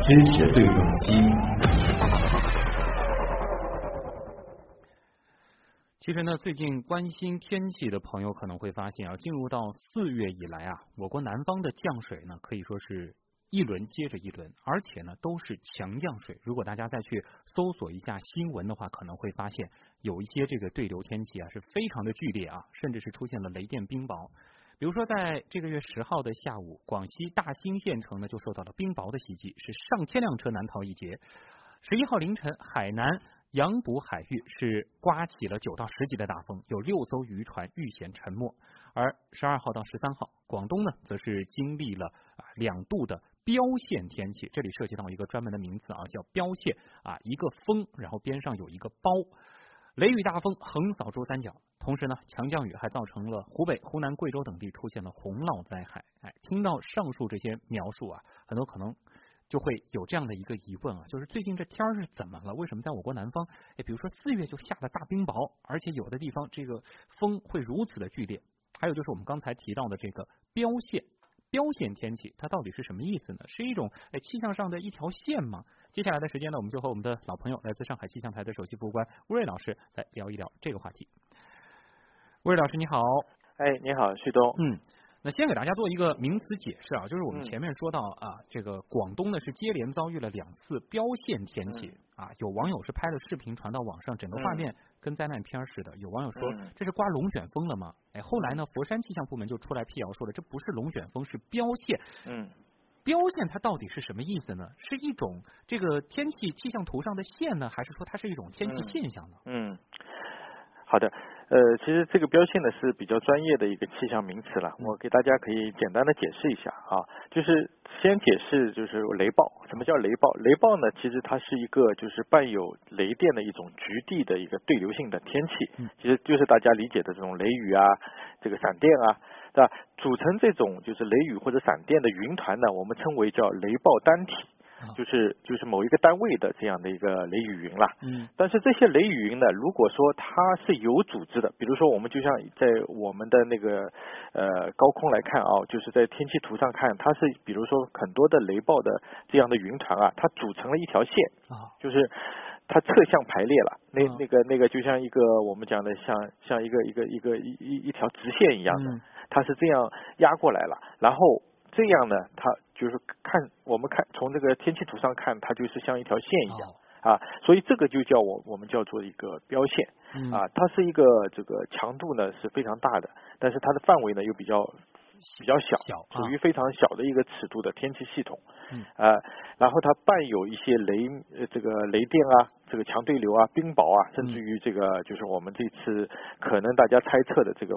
支持对撞机。其实呢，最近关心天气的朋友可能会发现啊，进入到四月以来啊，我国南方的降水呢可以说是一轮接着一轮，而且呢都是强降水。如果大家再去搜索一下新闻的话，可能会发现有一些这个对流天气啊是非常的剧烈啊，甚至是出现了雷电冰雹。比如说，在这个月十号的下午，广西大兴县城呢就受到了冰雹的袭击，是上千辆车难逃一劫。十一号凌晨，海南洋捕海域是刮起了九到十级的大风，有六艘渔船遇险沉没。而十二号到十三号，广东呢则是经历了啊两度的标线天气，这里涉及到一个专门的名词啊，叫标线啊，一个风，然后边上有一个包。雷雨大风横扫珠三角，同时呢，强降雨还造成了湖北、湖南、贵州等地出现了洪涝灾害。哎，听到上述这些描述啊，很多可能就会有这样的一个疑问啊，就是最近这天儿是怎么了？为什么在我国南方，哎，比如说四月就下了大冰雹，而且有的地方这个风会如此的剧烈？还有就是我们刚才提到的这个标线。标线天气它到底是什么意思呢？是一种哎气象上的一条线吗？接下来的时间呢，我们就和我们的老朋友，来自上海气象台的首席服务官吴瑞老师来聊一聊这个话题。吴瑞老师你好，哎你好旭东，嗯。那先给大家做一个名词解释啊，就是我们前面说到啊，这个广东呢是接连遭遇了两次标线天气啊，有网友是拍了视频传到网上，整个画面跟灾难片似的。有网友说这是刮龙卷风了吗？哎，后来呢，佛山气象部门就出来辟谣说了，这不是龙卷风，是标线。嗯，标线它到底是什么意思呢？是一种这个天气气象图上的线呢，还是说它是一种天气现象呢？嗯，好的。呃，其实这个标线呢是比较专业的一个气象名词了，我给大家可以简单的解释一下啊，就是先解释就是雷暴，什么叫雷暴？雷暴呢，其实它是一个就是伴有雷电的一种局地的一个对流性的天气，其实就是大家理解的这种雷雨啊，这个闪电啊，对吧？组成这种就是雷雨或者闪电的云团呢，我们称为叫雷暴单体。就是就是某一个单位的这样的一个雷雨云了，嗯，但是这些雷雨云呢，如果说它是有组织的，比如说我们就像在我们的那个呃高空来看啊，就是在天气图上看，它是比如说很多的雷暴的这样的云团啊，它组成了一条线啊，就是它侧向排列了，那那个那个就像一个我们讲的像像一个一个一个一一一条直线一样的，它是这样压过来了，然后这样呢，它。就是看我们看从这个天气图上看，它就是像一条线一样啊，所以这个就叫我我们叫做一个标线啊，它是一个这个强度呢是非常大的，但是它的范围呢又比较比较小，属于非常小的一个尺度的天气系统啊，然后它伴有一些雷呃这个雷电啊，这个强对流啊，冰雹啊，甚至于这个就是我们这次可能大家猜测的这个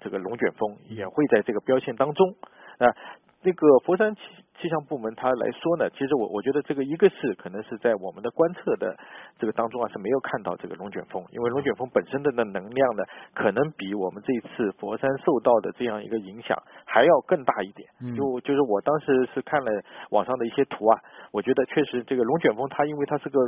这个龙卷风也会在这个标线当中啊。那个佛山气气象部门它来说呢，其实我我觉得这个一个是可能是在我们的观测的这个当中啊是没有看到这个龙卷风，因为龙卷风本身的那能量呢，可能比我们这一次佛山受到的这样一个影响还要更大一点。就就是我当时是看了网上的一些图啊，我觉得确实这个龙卷风它因为它是个。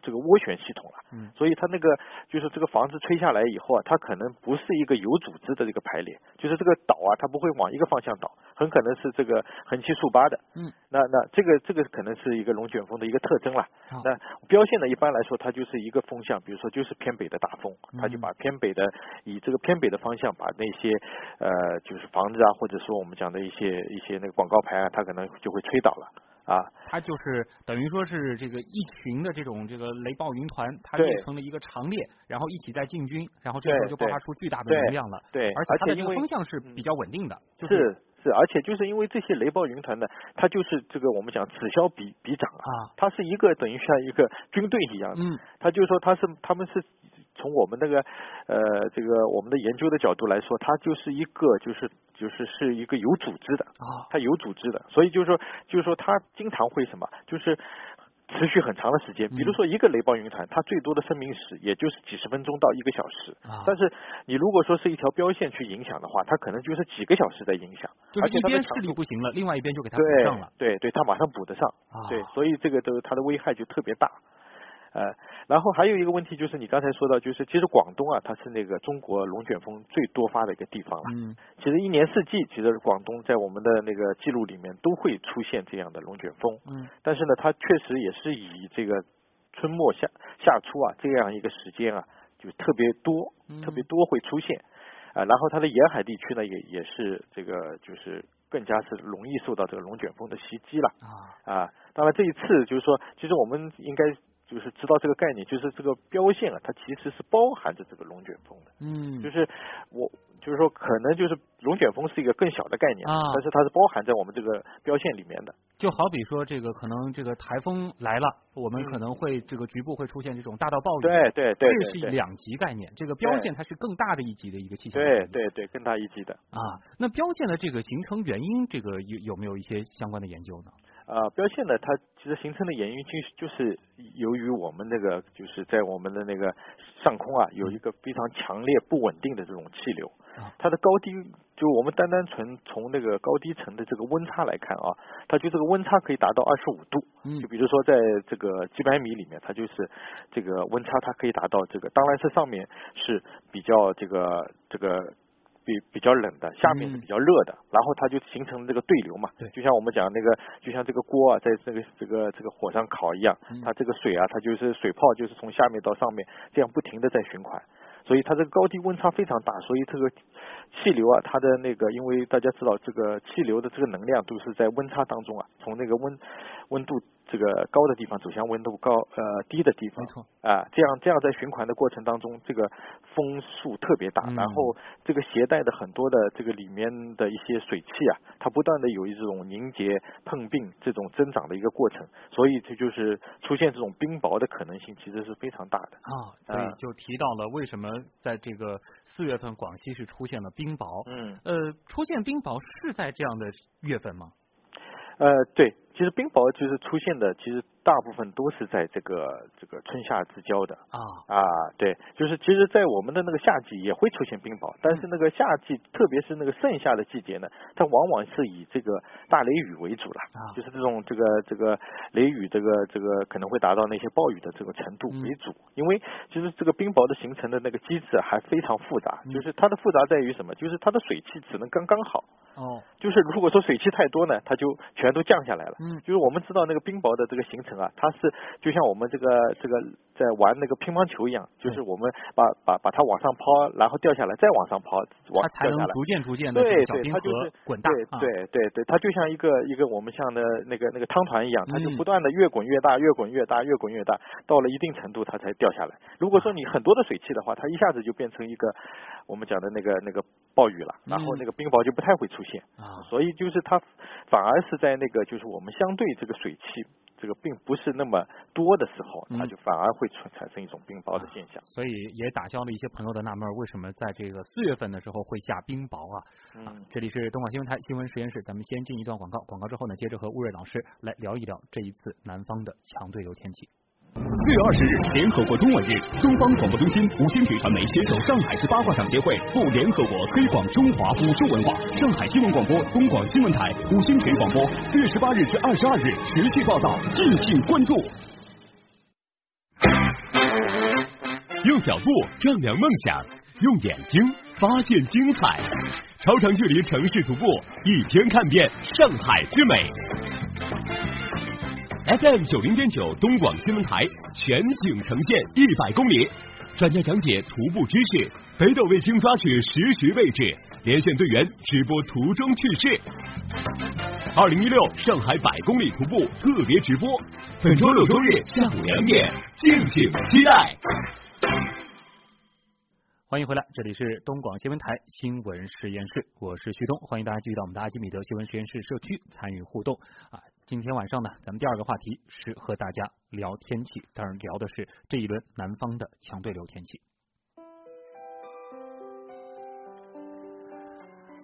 这个涡旋系统了，嗯，所以它那个就是这个房子吹下来以后啊，它可能不是一个有组织的这个排列，就是这个倒啊，它不会往一个方向倒，很可能是这个横七竖八的，嗯，那那这个这个可能是一个龙卷风的一个特征了。那标线呢，一般来说它就是一个风向，比如说就是偏北的大风，它就把偏北的以这个偏北的方向把那些呃就是房子啊，或者说我们讲的一些一些那个广告牌啊，它可能就会吹倒了。啊，它就是等于说是这个一群的这种这个雷暴云团，它列成了一个长列，然后一起在进军，然后这时候就爆发出巨大的能量了。对，而且它的这个风向是比较稳定的。就是是，而且就是因为这些雷暴云团呢，它就是这个我们讲此消彼彼长啊，它是一个等于像一个军队一样的。嗯，它就是说它是他们是。从我们那个呃这个我们的研究的角度来说，它就是一个就是就是是一个有组织的啊，它有组织的，所以就是说就是说它经常会什么，就是持续很长的时间。比如说一个雷暴云团，它最多的生命时也就是几十分钟到一个小时。啊，但是你如果说是一条标线去影响的话，它可能就是几个小时在影响。就是一边势力不行了，另外一边就给它补上了。对对，它马上补得上。对，所以这个都它的危害就特别大。呃，然后还有一个问题就是你刚才说到，就是其实广东啊，它是那个中国龙卷风最多发的一个地方了。嗯。其实一年四季，其实广东在我们的那个记录里面都会出现这样的龙卷风。嗯。但是呢，它确实也是以这个春末夏夏初啊这样一个时间啊，就特别多，特别多会出现。啊，然后它的沿海地区呢，也也是这个就是更加是容易受到这个龙卷风的袭击了。啊。啊，当然这一次就是说，其实我们应该。就是知道这个概念，就是这个标线啊，它其实是包含着这个龙卷风的。嗯，就是我就是说，可能就是龙卷风是一个更小的概念啊，但是它是包含在我们这个标线里面的。就好比说，这个可能这个台风来了，我们可能会这个局部会出现这种大到暴雨。对对对，这是两级概念。这个标线它是更大的一级的一个气象。对对对，更大一级的。啊，那标线的这个形成原因，这个有有没有一些相关的研究呢？啊，标线呢，它其实形成的原因就是就是由于我们那个就是在我们的那个上空啊，有一个非常强烈不稳定的这种气流，它的高低就我们单单纯从那个高低层的这个温差来看啊，它就这个温差可以达到二十五度，就比如说在这个几百米里面，它就是这个温差它可以达到这个，当然是上面是比较这个这个。比比较冷的，下面是比较热的，然后它就形成了这个对流嘛，就像我们讲那个，就像这个锅啊，在这个这个这个火上烤一样，它这个水啊，它就是水泡，就是从下面到上面这样不停的在循环，所以它这个高低温差非常大，所以这个气流啊，它的那个，因为大家知道这个气流的这个能量都是在温差当中啊，从那个温温度。这个高的地方走向温度高呃低的地方，没错。啊，这样这样在循环的过程当中，这个风速特别大，然后这个携带的很多的这个里面的一些水汽啊，它不断的有一种凝结碰并这种增长的一个过程，所以这就是出现这种冰雹的可能性其实是非常大的。啊，所以就提到了为什么在这个四月份广西是出现了冰雹，嗯，呃，出现冰雹是在这样的月份吗？呃，对，其实冰雹就是出现的，其实。大部分都是在这个这个春夏之交的啊啊，对，就是其实，在我们的那个夏季也会出现冰雹，但是那个夏季，特别是那个盛夏的季节呢，它往往是以这个大雷雨为主了啊，就是这种这个这个雷雨，这个这个可能会达到那些暴雨的这个程度为主，因为其实这个冰雹的形成的那个机制还非常复杂，就是它的复杂在于什么？就是它的水汽只能刚刚好哦，就是如果说水汽太多呢，它就全都降下来了，嗯，就是我们知道那个冰雹的这个形成。啊，它是就像我们这个这个在玩那个乒乓球一样，就是我们把把把它往上抛，然后掉下来，再往上抛，往才能逐渐逐渐的对对，它就是滚大，对对对对，它就像一个一个我们像的那个那个汤团一样，它就不断的越滚越大，越滚越大，越滚越大，到了一定程度它才掉下来。如果说你很多的水汽的话，它一下子就变成一个我们讲的那个那个暴雨了，然后那个冰雹就不太会出现啊，所以就是它反而是在那个就是我们相对这个水汽。这个并不是那么多的时候，它就反而会产产生一种冰雹的现象，所以也打消了一些朋友的纳闷，为什么在这个四月份的时候会下冰雹啊？嗯，这里是东广新闻台新闻实验室，咱们先进一段广告，广告之后呢，接着和乌瑞老师来聊一聊这一次南方的强对流天气。四月二十日，联合国中文日，东方广播中心、五星体传媒携手上海市八卦掌协会赴联合国推广中华武术文化。上海新闻广播、东广新闻台、五星体广播，四月十八日至二十二日持续报道，敬请关注。用脚步丈量梦想，用眼睛发现精彩。超长距离城市徒步，一天看遍上海之美。FM 九零点九东广新闻台全景呈现一百公里，专家讲解徒步知识，北斗卫星抓取实时位置，连线队员直播途中趣事。二零一六上海百公里徒步特别直播，本周六周日下午两点，敬请期待。欢迎回来，这里是东广新闻台新闻实验室，我是旭东，欢迎大家继续到我们的阿基米德新闻实验室社区参与互动啊。今天晚上呢，咱们第二个话题是和大家聊天气，当然聊的是这一轮南方的强对流天气。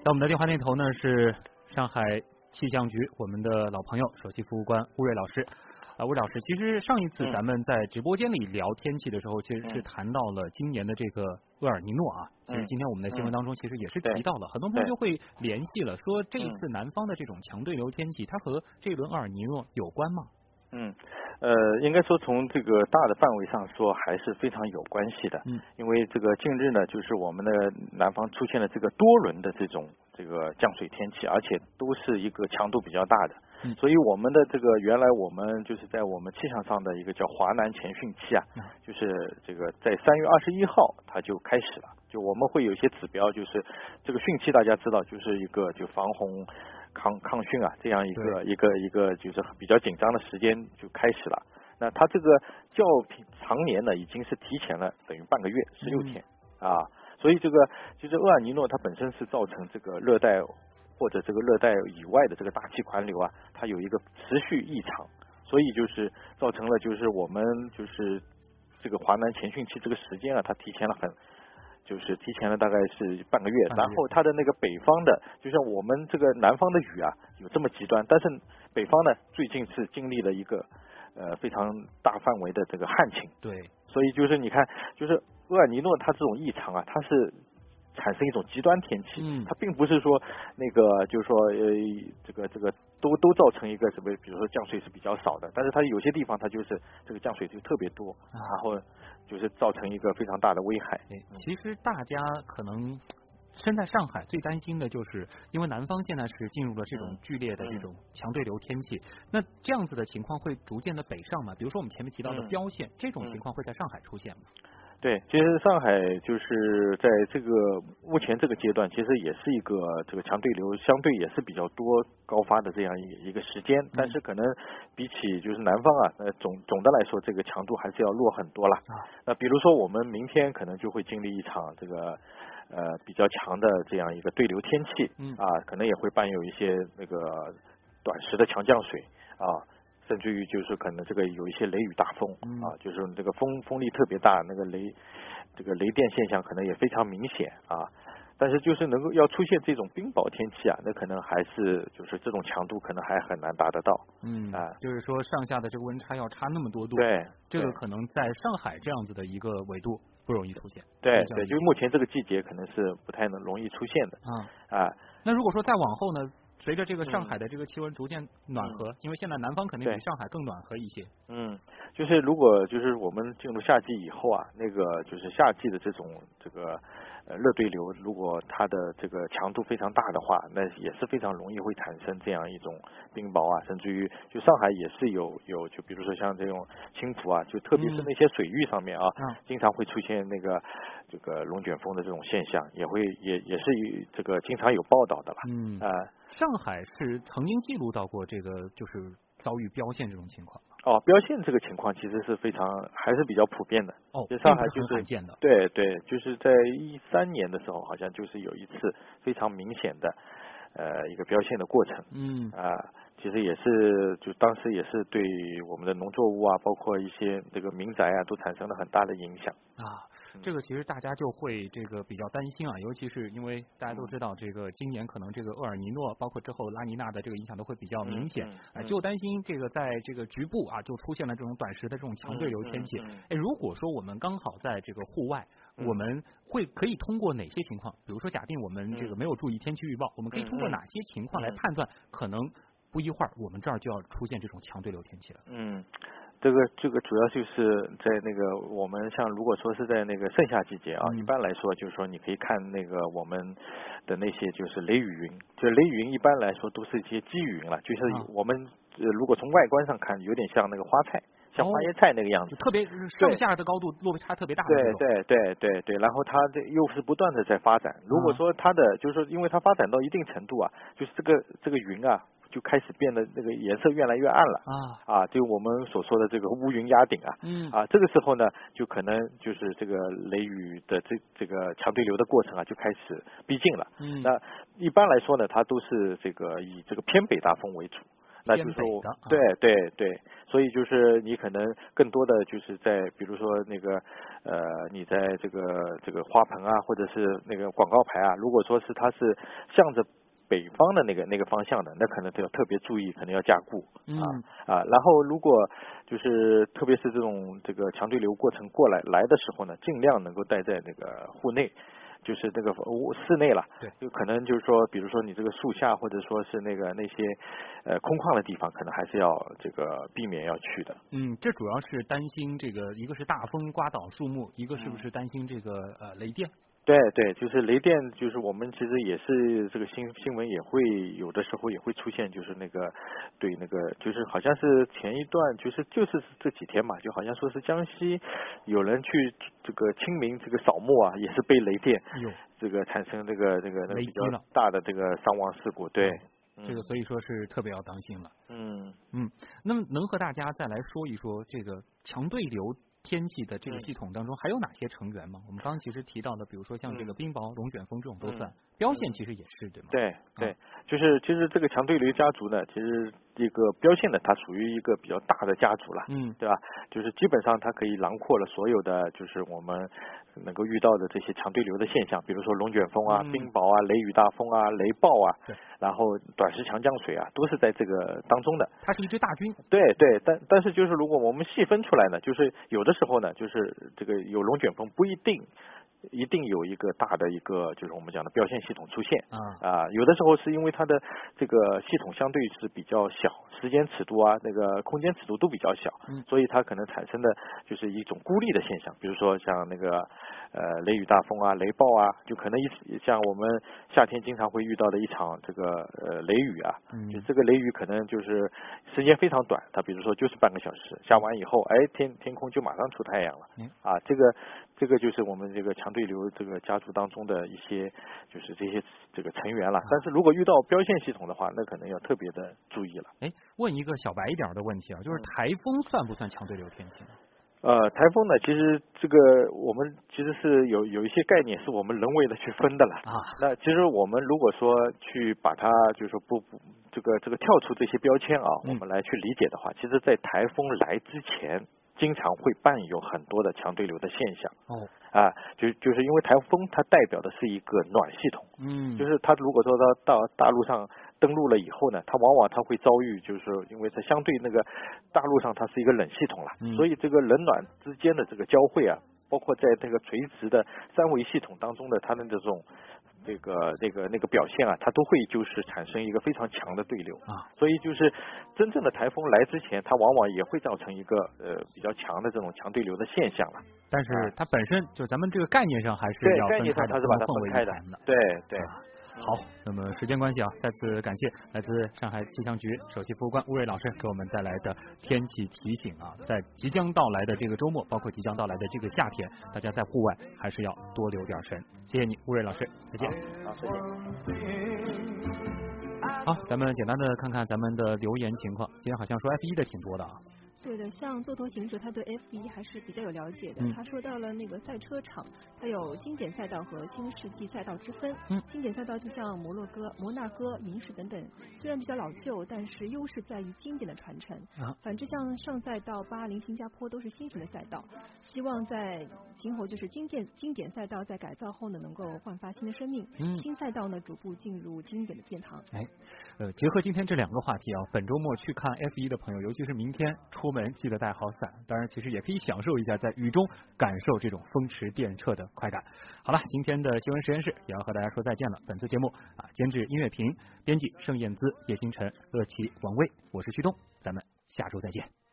在我们的电话那头呢是上海气象局我们的老朋友首席服务官乌瑞老师。啊，魏老师，其实上一次咱们在直播间里聊天气的时候，其实是谈到了今年的这个厄尔尼诺啊。其实今天我们的新闻当中其实也是提到了，很多朋友就会联系了，说这一次南方的这种强对流天气，它和这轮厄尔尼诺有关吗？嗯，呃，应该说从这个大的范围上说还是非常有关系的。嗯。因为这个近日呢，就是我们的南方出现了这个多轮的这种这个降水天气，而且都是一个强度比较大的。嗯。所以我们的这个原来我们就是在我们气象上的一个叫华南前汛期啊，就是这个在三月二十一号它就开始了。就我们会有一些指标，就是这个汛期大家知道，就是一个就防洪。抗抗汛啊，这样一个一个一个就是比较紧张的时间就开始了。那它这个较常年呢，已经是提前了等于半个月，十六天啊。所以这个其实厄尔尼诺，它本身是造成这个热带或者这个热带以外的这个大气环流啊，它有一个持续异常，所以就是造成了就是我们就是这个华南前汛期这个时间啊，它提前了很。就是提前了大概是半个月，然后它的那个北方的，就像我们这个南方的雨啊，有这么极端，但是北方呢，最近是经历了一个呃非常大范围的这个旱情。对，所以就是你看，就是厄尔尼诺它这种异常啊，它是产生一种极端天气，嗯，它并不是说那个就是说呃这个这个都都造成一个什么，比如说降水是比较少的，但是它有些地方它就是这个降水就特别多，然后。就是造成一个非常大的危害。其实大家可能身在上海最担心的就是，因为南方现在是进入了这种剧烈的这种强对流天气，那这样子的情况会逐渐的北上吗？比如说我们前面提到的标线，这种情况会在上海出现吗？对，其实上海就是在这个目前这个阶段，其实也是一个这个强对流相对也是比较多高发的这样一一个时间，但是可能比起就是南方啊，呃总总的来说这个强度还是要弱很多了。那比如说我们明天可能就会经历一场这个呃比较强的这样一个对流天气，啊可能也会伴有一些那个短时的强降水啊。甚至于就是可能这个有一些雷雨大风啊，就是这个风风力特别大，那个雷这个雷电现象可能也非常明显啊。但是就是能够要出现这种冰雹天气啊，那可能还是就是这种强度可能还很难达得到。嗯啊，就是说上下的这个温差要差那么多度，对，这个可能在上海这样子的一个纬度不容易出现。对对，就目前这个季节可能是不太能容易出现的。啊啊，那如果说再往后呢？随着这个上海的这个气温逐渐暖和，因为现在南方肯定比上海更暖和一些。嗯，就是如果就是我们进入夏季以后啊，那个就是夏季的这种这个。呃，热对流如果它的这个强度非常大的话，那也是非常容易会产生这样一种冰雹啊，甚至于就上海也是有有，就比如说像这种青浦啊，就特别是那些水域上面啊，经常会出现那个这个龙卷风的这种现象，也会也也是这个经常有报道的吧。嗯啊，上海是曾经记录到过这个就是遭遇标线这种情况。哦，标线这个情况其实是非常还是比较普遍的。哦，就上海就是见的。对对，就是在一三年的时候，好像就是有一次非常明显的呃一个标线的过程。嗯。啊，其实也是就当时也是对我们的农作物啊，包括一些这个民宅啊，都产生了很大的影响。啊。这个其实大家就会这个比较担心啊，尤其是因为大家都知道，这个今年可能这个厄尔尼诺，包括之后拉尼娜的这个影响都会比较明显，哎，就担心这个在这个局部啊，就出现了这种短时的这种强对流天气。哎，如果说我们刚好在这个户外，我们会可以通过哪些情况？比如说，假定我们这个没有注意天气预报，我们可以通过哪些情况来判断，可能不一会儿我们这儿就要出现这种强对流天气了？嗯。这个这个主要就是在那个我们像如果说是在那个盛夏季节啊，一般来说就是说你可以看那个我们的那些就是雷雨云，就雷雨云一般来说都是一些积雨云了，就是我们如果从外观上看，有点像那个花菜，像花椰菜那个样子，特别上下的高度落差特别大。对对对对对，然后它这又是不断的在发展。如果说它的就是说，因为它发展到一定程度啊，就是这个这个云啊。就开始变得那个颜色越来越暗了啊啊！就我们所说的这个乌云压顶啊，嗯啊，这个时候呢，就可能就是这个雷雨的这这个强对流的过程啊，就开始逼近了。嗯，那一般来说呢，它都是这个以这个偏北大风为主，那就是说，对对对，所以就是你可能更多的就是在比如说那个呃，你在这个这个花盆啊，或者是那个广告牌啊，如果说是它是向着。北方的那个那个方向的，那可能都要特别注意，可能要加固啊啊。然后如果就是特别是这种这个强对流过程过来来的时候呢，尽量能够待在那个户内。就是这个屋室内了，对，就可能就是说，比如说你这个树下或者说是那个那些呃空旷的地方，可能还是要这个避免要去的。嗯，这主要是担心这个，一个是大风刮倒树木，一个是不是担心这个呃雷电？对对，就是雷电，就是我们其实也是这个新新闻也会有的时候也会出现，就是那个对那个就是好像是前一段就是就是这几天嘛，就好像说是江西有人去这个清明这个扫墓啊，也是被雷电这个产生这个这个那个比较大的这个伤亡事故，对，这个所以说是特别要当心了。嗯嗯，那么能和大家再来说一说这个强对流？天气的这个系统当中还有哪些成员吗？我们刚刚其实提到的，比如说像这个冰雹、龙卷风这种都算，标线其实也是对吗？对对，就是其实这个强对流家族呢，其实这个标线呢，它属于一个比较大的家族了，嗯，对吧？就是基本上它可以囊括了所有的，就是我们。能够遇到的这些强对流的现象，比如说龙卷风啊、冰雹啊、雷雨大风啊、雷暴啊，然后短时强降水啊，都是在这个当中的。它是一支大军。对对，但但是就是如果我们细分出来呢，就是有的时候呢，就是这个有龙卷风不一定。一定有一个大的一个，就是我们讲的标线系统出现。啊。啊，有的时候是因为它的这个系统相对是比较小，时间尺度啊，那个空间尺度都比较小，所以它可能产生的就是一种孤立的现象，比如说像那个呃雷雨大风啊、雷暴啊，就可能一像我们夏天经常会遇到的一场这个呃雷雨啊，就这个雷雨可能就是时间非常短，它比如说就是半个小时，下完以后，哎天天空就马上出太阳了，啊这个这个就是我们这个强。对流这个家族当中的一些就是这些这个成员了，但是如果遇到标线系统的话，那可能要特别的注意了。哎，问一个小白一点的问题啊，就是台风算不算强对流天气？呃，台风呢，其实这个我们其实是有有一些概念是我们人为的去分的了啊。那其实我们如果说去把它就是说不不这个这个跳出这些标签啊，我们来去理解的话，其实在台风来之前。经常会伴有很多的强对流的现象。哦。啊，就就是因为台风它代表的是一个暖系统，嗯，就是它如果说它到大陆上登陆了以后呢，它往往它会遭遇，就是说因为它相对那个大陆上它是一个冷系统了，所以这个冷暖之间的这个交汇啊，包括在这个垂直的三维系统当中的它的这种。这个那个那个表现啊，它都会就是产生一个非常强的对流啊，所以就是真正的台风来之前，它往往也会造成一个呃比较强的这种强对流的现象了。但是它本身就咱们这个概念上还是要分开的，是把它分开的。对对。好，那么时间关系啊，再次感谢来自上海气象局首席服务官吴瑞老师给我们带来的天气提醒啊，在即将到来的这个周末，包括即将到来的这个夏天，大家在户外还是要多留点神。谢谢你，吴瑞老师，再见。好，再见。好，咱们简单的看看咱们的留言情况，今天好像说 F 一的挺多的啊。对的，像座头行者，他对 F 一还是比较有了解的。他说到了那个赛车场，它有经典赛道和新世纪赛道之分。嗯，经典赛道就像摩洛哥、摩纳哥、银石等等，虽然比较老旧，但是优势在于经典的传承。啊，反之像上赛道巴林、新加坡都是新型的赛道，希望在今后就是经典经典赛道在改造后呢，能够焕发新的生命。嗯，新赛道呢，逐步进入经典的殿堂。哎，呃，结合今天这两个话题啊，本周末去看 F 一的朋友，尤其是明天出。门记得带好伞，当然其实也可以享受一下在雨中感受这种风驰电掣的快感。好了，今天的新闻实验室也要和大家说再见了。本次节目啊，监制音乐平，编辑盛燕姿、叶星辰、乐琪、王威，我是旭东，咱们下周再见。